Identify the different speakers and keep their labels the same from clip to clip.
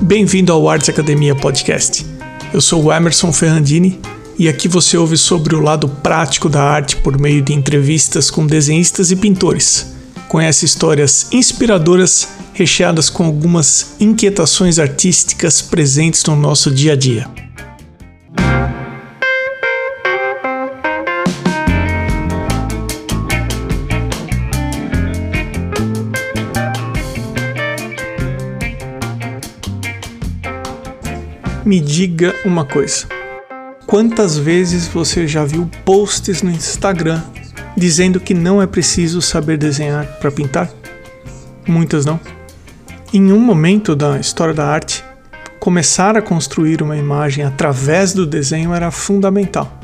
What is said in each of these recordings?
Speaker 1: Bem-vindo ao Arts Academia Podcast. Eu sou o Emerson Ferrandini e aqui você ouve sobre o lado prático da arte por meio de entrevistas com desenhistas e pintores. Conhece histórias inspiradoras recheadas com algumas inquietações artísticas presentes no nosso dia a dia. Me diga uma coisa. Quantas vezes você já viu posts no Instagram dizendo que não é preciso saber desenhar para pintar? Muitas não. Em um momento da história da arte, começar a construir uma imagem através do desenho era fundamental.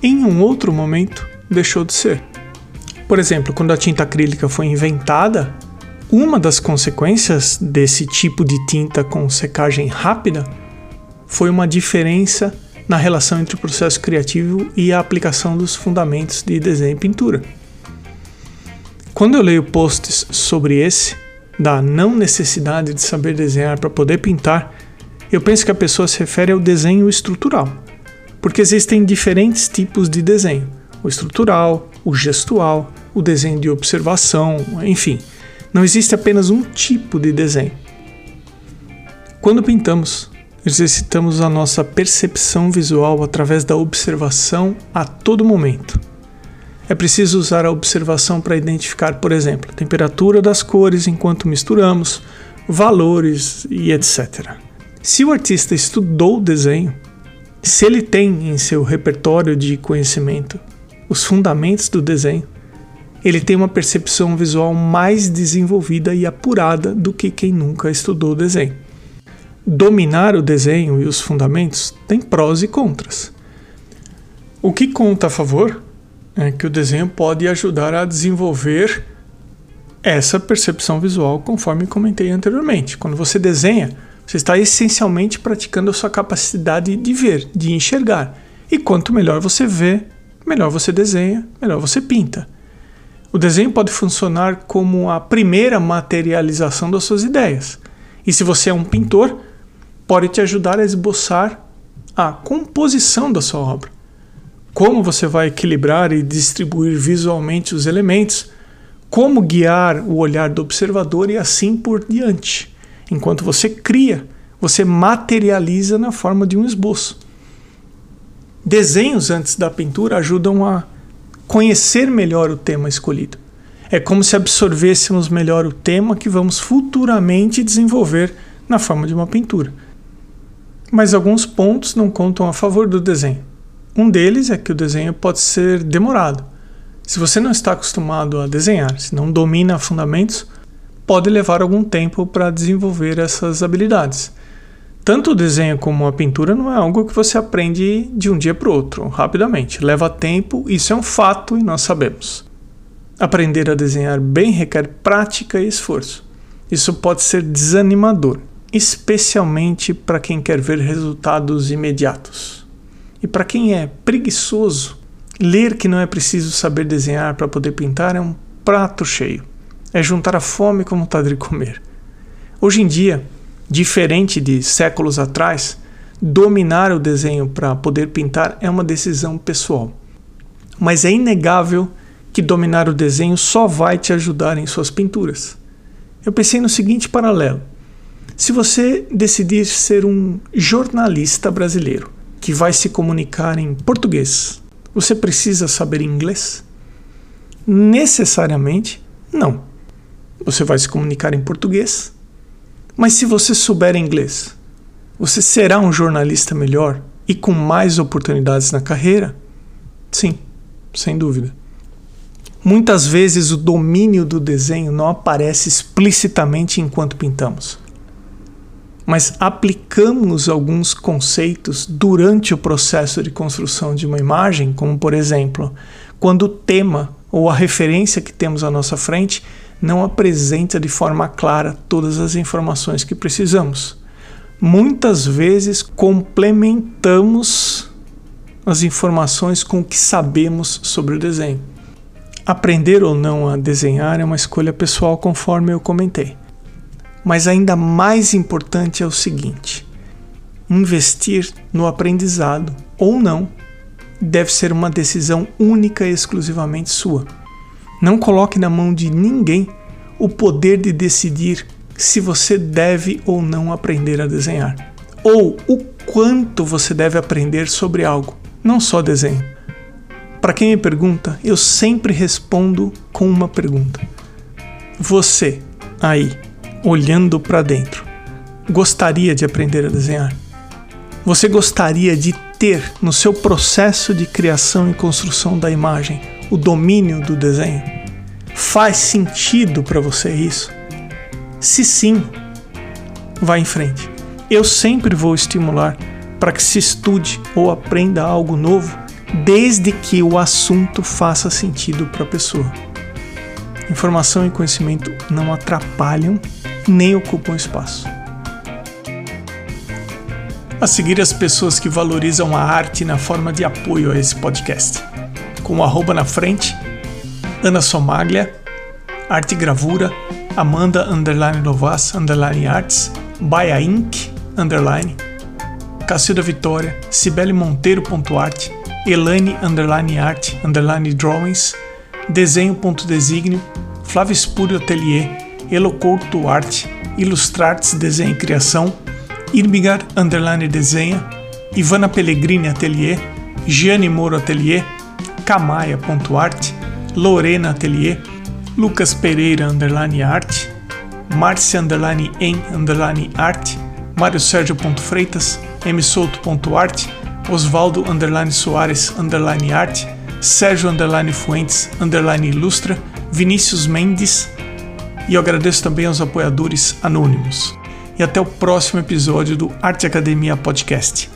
Speaker 1: Em um outro momento, deixou de ser. Por exemplo, quando a tinta acrílica foi inventada, uma das consequências desse tipo de tinta com secagem rápida foi uma diferença na relação entre o processo criativo e a aplicação dos fundamentos de desenho e pintura. Quando eu leio posts sobre esse, da não necessidade de saber desenhar para poder pintar, eu penso que a pessoa se refere ao desenho estrutural, porque existem diferentes tipos de desenho: o estrutural, o gestual, o desenho de observação, enfim, não existe apenas um tipo de desenho. Quando pintamos, exercitamos a nossa percepção visual através da observação a todo momento. É preciso usar a observação para identificar, por exemplo, a temperatura das cores enquanto misturamos, valores e etc. Se o artista estudou o desenho, se ele tem em seu repertório de conhecimento os fundamentos do desenho, ele tem uma percepção visual mais desenvolvida e apurada do que quem nunca estudou desenho dominar o desenho e os fundamentos tem prós e contras. O que conta a favor é que o desenho pode ajudar a desenvolver essa percepção visual, conforme comentei anteriormente. Quando você desenha, você está essencialmente praticando a sua capacidade de ver, de enxergar. E quanto melhor você vê, melhor você desenha, melhor você pinta. O desenho pode funcionar como a primeira materialização das suas ideias. E se você é um pintor, pode te ajudar a esboçar a composição da sua obra. Como você vai equilibrar e distribuir visualmente os elementos, como guiar o olhar do observador e assim por diante. Enquanto você cria, você materializa na forma de um esboço. Desenhos antes da pintura ajudam a conhecer melhor o tema escolhido. É como se absorvêssemos melhor o tema que vamos futuramente desenvolver na forma de uma pintura mas alguns pontos não contam a favor do desenho. Um deles é que o desenho pode ser demorado. Se você não está acostumado a desenhar, se não domina fundamentos, pode levar algum tempo para desenvolver essas habilidades. Tanto o desenho como a pintura não é algo que você aprende de um dia para o outro, rapidamente. Leva tempo, isso é um fato e nós sabemos. Aprender a desenhar bem requer prática e esforço. Isso pode ser desanimador especialmente para quem quer ver resultados imediatos. E para quem é preguiçoso, ler que não é preciso saber desenhar para poder pintar é um prato cheio. É juntar a fome com vontade de comer. Hoje em dia, diferente de séculos atrás, dominar o desenho para poder pintar é uma decisão pessoal. Mas é inegável que dominar o desenho só vai te ajudar em suas pinturas. Eu pensei no seguinte paralelo: se você decidir ser um jornalista brasileiro que vai se comunicar em português, você precisa saber inglês? Necessariamente não. Você vai se comunicar em português, mas se você souber inglês, você será um jornalista melhor e com mais oportunidades na carreira? Sim, sem dúvida. Muitas vezes o domínio do desenho não aparece explicitamente enquanto pintamos mas aplicamos alguns conceitos durante o processo de construção de uma imagem, como por exemplo, quando o tema ou a referência que temos à nossa frente não apresenta de forma clara todas as informações que precisamos. Muitas vezes complementamos as informações com o que sabemos sobre o desenho. Aprender ou não a desenhar é uma escolha pessoal, conforme eu comentei. Mas ainda mais importante é o seguinte: investir no aprendizado ou não deve ser uma decisão única e exclusivamente sua. Não coloque na mão de ninguém o poder de decidir se você deve ou não aprender a desenhar, ou o quanto você deve aprender sobre algo, não só desenho. Para quem me pergunta, eu sempre respondo com uma pergunta: Você, aí, olhando para dentro, gostaria de aprender a desenhar? Você gostaria de ter no seu processo de criação e construção da imagem o domínio do desenho? Faz sentido para você isso? Se sim, vá em frente. Eu sempre vou estimular para que se estude ou aprenda algo novo, desde que o assunto faça sentido para a pessoa. Informação e conhecimento não atrapalham nem ocupam espaço. A seguir as pessoas que valorizam a arte na forma de apoio a esse podcast. Com o arroba na frente, Ana Somaglia, Arte Gravura, Amanda Underline Novas Underline Arts, Baia Inc. Underline, Cacilda Vitória, Cibele Monteiro.art, Elane Underline Art Underline Drawings, Desenho.designio, Flávio Espúrio Atelier, Elocouto Arte, Ilustrartes Desenho e Criação, Irmigar Underline Desenha, Ivana Pellegrini Atelier, Gianni Moro Atelier, Camaia.art, Lorena Atelier, Lucas Pereira Underline Arte, Márcia Underline em Underline Arte, Mário Sérgio Freitas, msouto.art, Osvaldo Underline Soares Underline Arte, Sérgio Underline Fuentes Underline Ilustra, Vinícius Mendes e eu agradeço também aos apoiadores anônimos. E até o próximo episódio do Arte Academia Podcast.